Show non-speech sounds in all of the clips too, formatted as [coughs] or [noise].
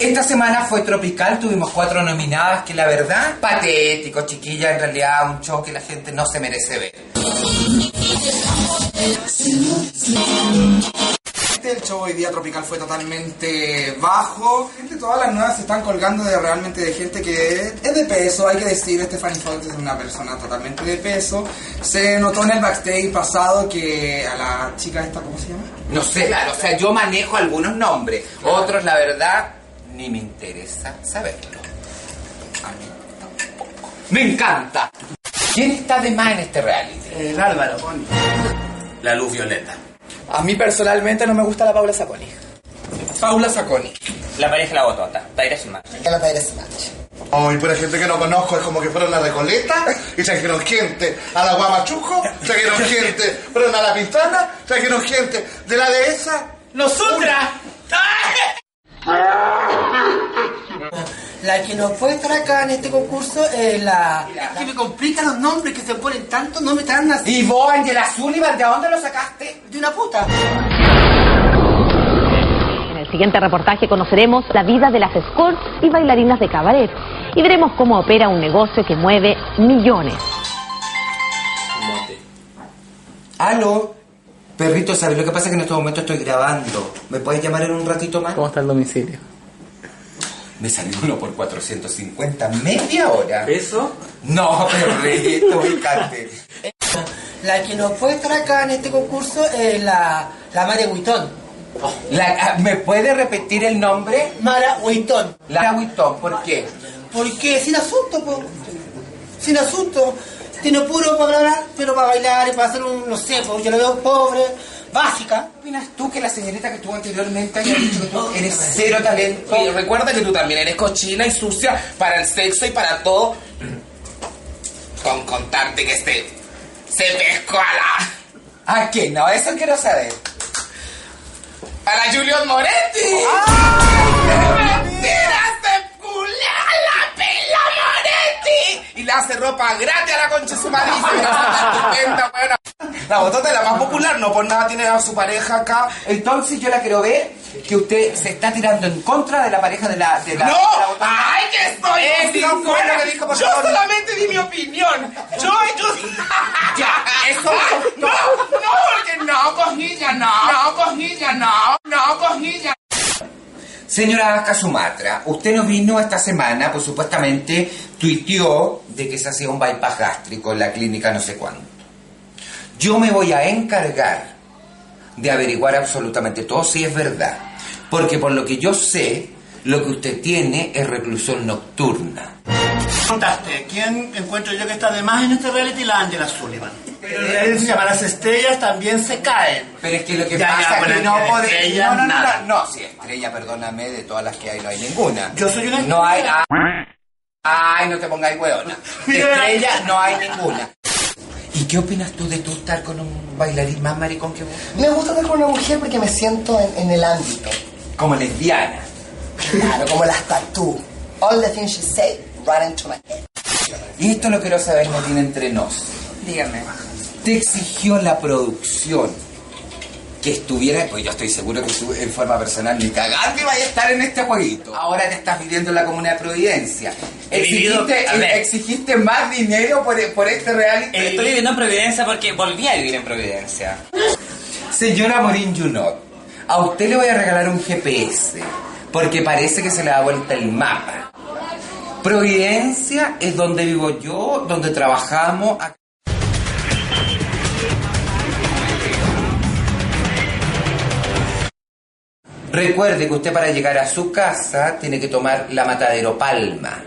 Esta semana fue tropical, tuvimos cuatro nominadas que la verdad, patético, chiquilla, en realidad un show que la gente no se merece ver. El show hoy día tropical fue totalmente bajo. Gente, todas las nuevas se están colgando de realmente de gente que es de peso, hay que decir, Stephanie Fox es una persona totalmente de peso. Se notó en el backstage pasado que a la chica esta, ¿cómo se llama? No sé, claro, o sea, yo manejo algunos nombres, otros la verdad ni me interesa saberlo. A mí tampoco. Me encanta. ¿Quién está de más en este reality? El Álvaro. La luz violeta. A mí personalmente no me gusta la Paula Saconi. Paula Saconi. La pareja La Botota. Taira Smash. La Taira Smash. Ay, pura gente que no conozco, es como que fueron a Recoleta y trajeron gente a la Guamachuco, trajeron gente, fueron a la Pintana, trajeron gente de la dehesa. ¡Nosotras! La que no puede estar acá en este concurso es la... que me complican los nombres que se ponen tanto, no me están así. ¿Y vos, Angela Sullivan, de dónde lo sacaste? De una puta. En el siguiente reportaje conoceremos la vida de las escorts y bailarinas de cabaret y veremos cómo opera un negocio que mueve millones. Aló. Perrito, ¿sabes lo que pasa? Que en este momento estoy grabando. ¿Me puedes llamar en un ratito más? ¿Cómo está el domicilio? Me salió uno por 450, media hora. ¿Eso? No, perrito, ubicate. La que no puede estar acá en este concurso es la, la María Huitón. La- ah, ¿Me puede repetir el nombre? Mara Huitón. La Huitón, ¿por qué? Porque sin asunto, po. Sin asunto. Tiene puro para hablar, pero para bailar y para hacer un, no sé, pues yo lo veo pobre, básica. ¿Qué opinas tú que la señorita que estuvo anteriormente haya dicho que tú [coughs] eres cero talento? Oye, recuerda que tú también eres cochina y sucia para el sexo y para todo. Con contarte que este se pescó a la. ¿A qué? No, eso quiero saber. a la Julian Moretti. ¡Ay! ¡Mentira! ¡Se culea a la pela Moretti! Y le hace ropa gratis a la concha su madre. [laughs] y estupenda, buena. La botota es la más popular, no por nada tiene a su pareja acá. Entonces yo la quiero ver que usted se está tirando en contra de la pareja de la... De la ¡No! de la botella. ¡Ay, que estoy! Fuera. lo que dijo, por Yo favor. solamente di mi opinión. Yo, yo... Ya, eso... No, no, porque no, cojilla, no. No, cojilla, no. No, cojilla. Señora Vasca Sumatra, usted no vino esta semana, pues supuestamente tuiteó de que se hacía un bypass gástrico en la clínica no sé cuánto. Yo me voy a encargar de averiguar absolutamente todo si es verdad. Porque por lo que yo sé, lo que usted tiene es reclusión nocturna. Contaste, ¿quién encuentro yo que está de más en este reality? La Angela Sullivan. Pero el reality se llama Las estrellas también se caen. Pero es que lo que Ya, pasa ya, es que no de podemos... estrella, No, no, no, no, no, sí, estrella, perdóname, de todas las que hay no hay ninguna. Yo soy una No hay... estrella. Ay, no te pongáis hueona. De [laughs] estrella no hay ninguna. ¿Y qué opinas tú de tú estar con un bailarín más maricón que vos? Me gusta estar con una mujer porque me siento en, en el ámbito. Como lesbiana. Claro, como las tatú. All the things she say run into my head. Y esto lo quiero saber, no tiene entre nos. Dígame. Te exigió la producción que estuviera, pues yo estoy seguro que tú en forma personal ni cagando que vaya a estar en este jueguito. Ahora te estás viviendo en la comuna de Providencia. Exigiste, exigiste más dinero por, por este reality. Estoy viviendo en Providencia porque volví a vivir en Providencia. Señora Morín Junot, a usted le voy a regalar un GPS, porque parece que se le da vuelta el mapa. Providencia es donde vivo yo, donde trabajamos. Recuerde que usted para llegar a su casa tiene que tomar la Matadero Palma.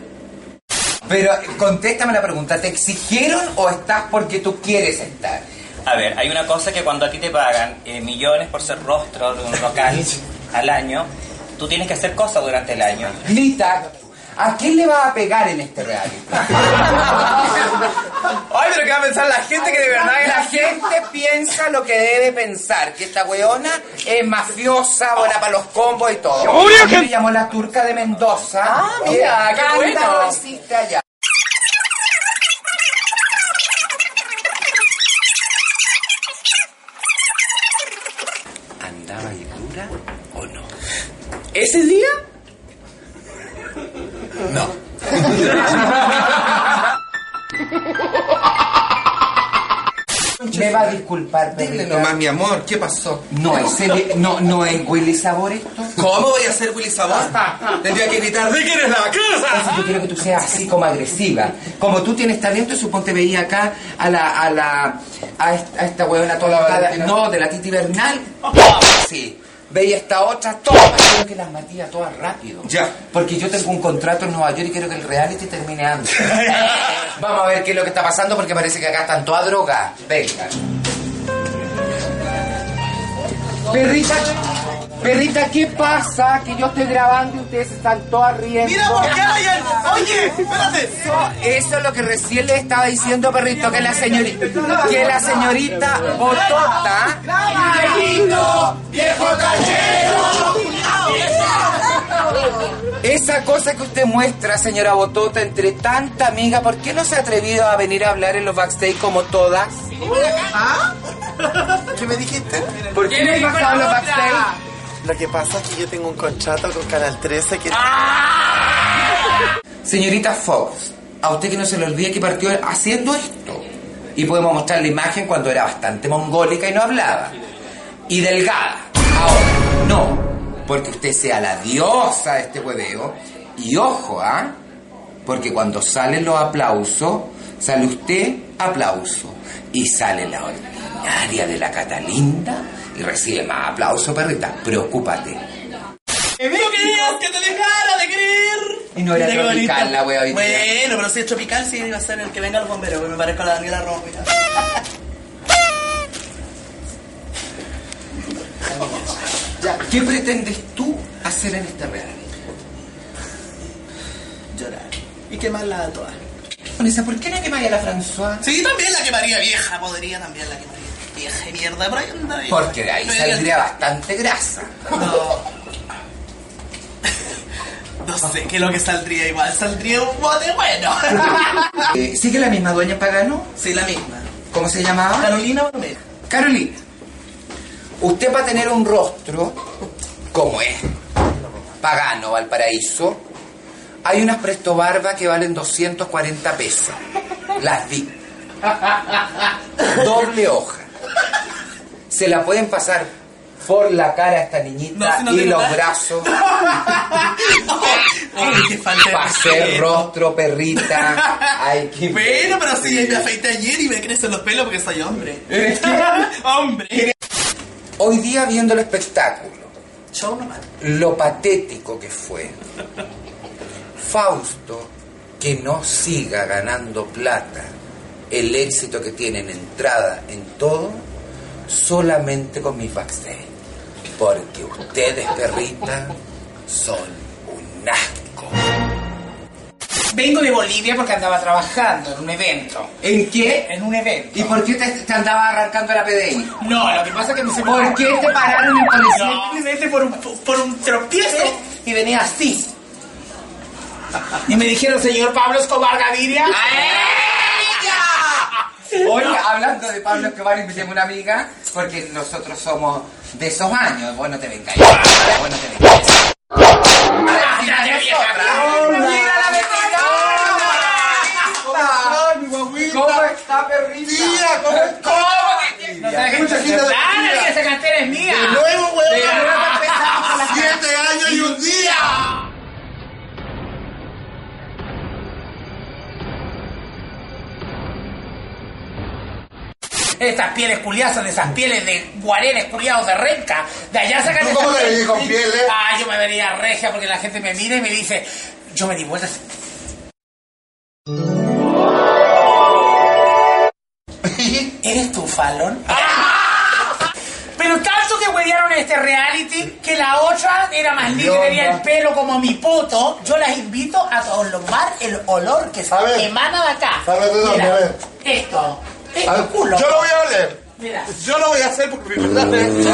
Pero contéstame la pregunta, ¿te exigieron o estás porque tú quieres estar? A ver, hay una cosa que cuando a ti te pagan eh, millones por ser rostro de un local [laughs] al año, tú tienes que hacer cosas durante el año. Lita, ¿a quién le va a pegar en este reality? [laughs] Ay, pero ¿qué va a pensar la gente que de verdad La gente piensa lo que debe pensar, que esta weona es mafiosa, buena para los combos y todo. A mí me llamó la turca de Mendoza. Ah, mira, ¿Qué qué bueno. hiciste allá? ¿Andaba y dura o no? Ese día Me va a disculpar, Dile nomás, mi amor, ¿qué pasó? No es, el- no, no es Willy Sabor esto. ¿Cómo voy a ser Willy Sabor? Tendría que gritar, ¿de quién es la casa? Yo quiero que tú seas así como agresiva. Como tú tienes talento, suponte veía acá a la, a la, a esta, a esta huevona toda no, de la Titi Bernal. Sí. Veía esta otra, todas. Quiero que las matía todas rápido. Ya. Porque yo tengo un contrato en Nueva York y quiero que el reality termine antes. [laughs] Vamos a ver qué es lo que está pasando porque parece que acá están todas drogas. Venga. Perrita, perrita, ¿qué pasa? Que yo estoy grabando y ustedes están todas riendo. Mira, ¿por qué hay? Oye, espérate. Eso es lo que recién le estaba diciendo, perrito, que la señorita, que la señorita Botota. Esa cosa que usted muestra, señora Botota, entre tanta amiga, ¿por qué no se ha atrevido a venir a hablar en los backstage como todas? ¿Qué me dijiste? ¿Por qué no has bajado en los backstage? Lo que pasa es que yo tengo un contrato con Canal 13 que... Señorita Fox, a usted que no se le olvide que partió haciendo esto. Y podemos mostrar la imagen cuando era bastante mongólica y no hablaba. Y delgada. Ahora, no. Porque usted sea la diosa de este hueveo. Y ojo, ¿ah? Porque cuando salen los aplausos, sale usted aplauso. Y sale la ordinaria de la Catalinda y recibe más aplauso, perrita. Preocúpate. ¡No querías que te dejara de creer! Y no era qué tropical la wea hoy día. Bueno, pero si es tropical, sí iba a ser el que venga al bombero, que me parezco a la Daniela Romo. mira. [laughs] Ya, ¿Qué pretendes tú hacer en este reality? Llorar. Y quemarla a todas. Vanessa, ¿por qué no quemáis a la François? Sí, también la quemaría vieja, podría también la quemaría. Vieja mierda. Porque de ahí No, saldría bastante grasa. No. [laughs] No sé qué es lo que saldría igual. Saldría un bote bueno. [laughs] Eh, ¿Sigue la misma dueña Pagano? Sí, la misma. ¿Cómo se llamaba? Carolina Borromeo. Carolina. Usted va a tener un rostro como es. Pagano, Valparaíso. Hay unas presto barba que valen 240 pesos. Las vi. [laughs] Doble hoja. Se la pueden pasar por la cara a esta niñita No, si no y los nada. brazos. [laughs] Respeto. rostro, perrita. Ay, qué Bueno, pero si me afeité ayer y me crecen los pelos porque soy hombre. [laughs] ¡Hombre! Hoy día viendo el espectáculo, lo patético que fue. Fausto, que no siga ganando plata, el éxito que tiene en entrada en todo, solamente con mis backstage. Porque ustedes, perrita, son un asco. Vengo de Bolivia porque andaba trabajando en un evento. ¿En qué? En un evento. ¿Y por qué te, te andaba arrancando la PDI? No, lo que pasa es que me se ¿Por qué te pararon en policía? No, simplemente por un, por un tropiezo y venía así. Y me dijeron, señor Pablo Escobar Gaviria. Oye, hablando de Pablo Escobar, invitemos una amiga, porque nosotros somos de esos años. Te vengáis. Bueno, te vengáis. ¡Mira la veterana! ¿Cómo está, perrita? Tía, ¿cómo estás? No traje Mucha gente de Dale, Bolivia. que esa cantera es mía. De nuevo Estas pieles culiadas son esas pieles de guarenes culiados de renca. De allá sacan ¿Tú cómo esas te con pieles? Ah, yo me vería regia porque la gente me mira y me dice, yo me di vueltas. [laughs] ¿Eres tú, Fallon? [laughs] Pero tanto que huevearon este reality que la otra era más linda, tenía el pelo como mi puto. Yo las invito a tomar el olor que ver. emana de acá. ¿de? Mira. Esto. A ver, culo. Yo lo voy a oler. Mira. Yo lo voy a hacer porque mi verdad es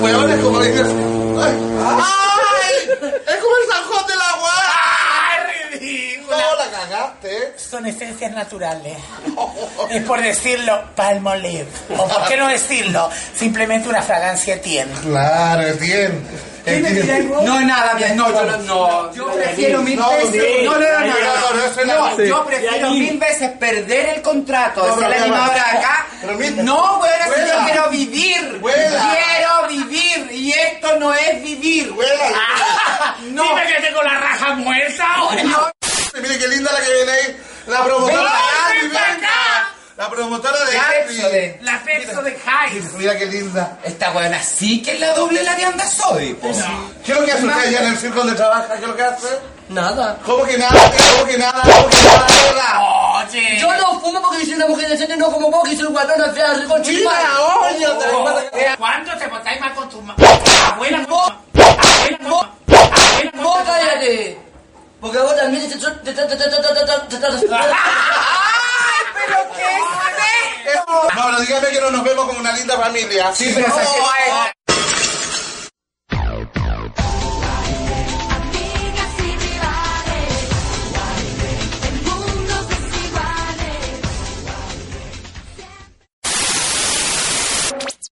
Weón, es como dices. ¡Ay! ¡Ay! ¡Es como el zanjón del agua! ¡Ay, ridícula! No, la cagaste. Son esencias naturales. Es por decirlo, palmolive. O por qué no decirlo, simplemente una fragancia tiene. Claro, es No, nada, bien, no, yo no, no. Yo prefiero mil No, veces. sí. No, no, no, no. No, no, eso es No, la- yo prefiero mil veces perder el contrato de No, ser la animadora acá. No, bueno, yo quiero vivir. Vuela. Quiero vivir. Y esto no es vivir. Vuela. No. Dime que tengo la raja muerta ahora. No. Mire qué linda la que viene ahí. La promotora de ¡Ven, Gandhi, ven pa' venga. acá! La promotora de La de- La Pepso de High. Mira qué linda. Esta buena sí que es la doble la vianda soy, po. ¿Qué es lo que hace usted allá en el circo donde trabaja? ¿Qué es lo que hace? Nada. ¿Cómo que nada? ¿Cómo que nada? ¿Cómo que nada? Oye. Yo no fumo porque soy una mujer decente, no como vos, que soy guatona fea, con Mira, oye, otra ¿Cuándo te portáis mal con tu ma- abuela? Abuela, abuela, Vos cállate. Porque vos también te... No, pero dígame que no nos vemos como una linda familia. Sí, pero esa-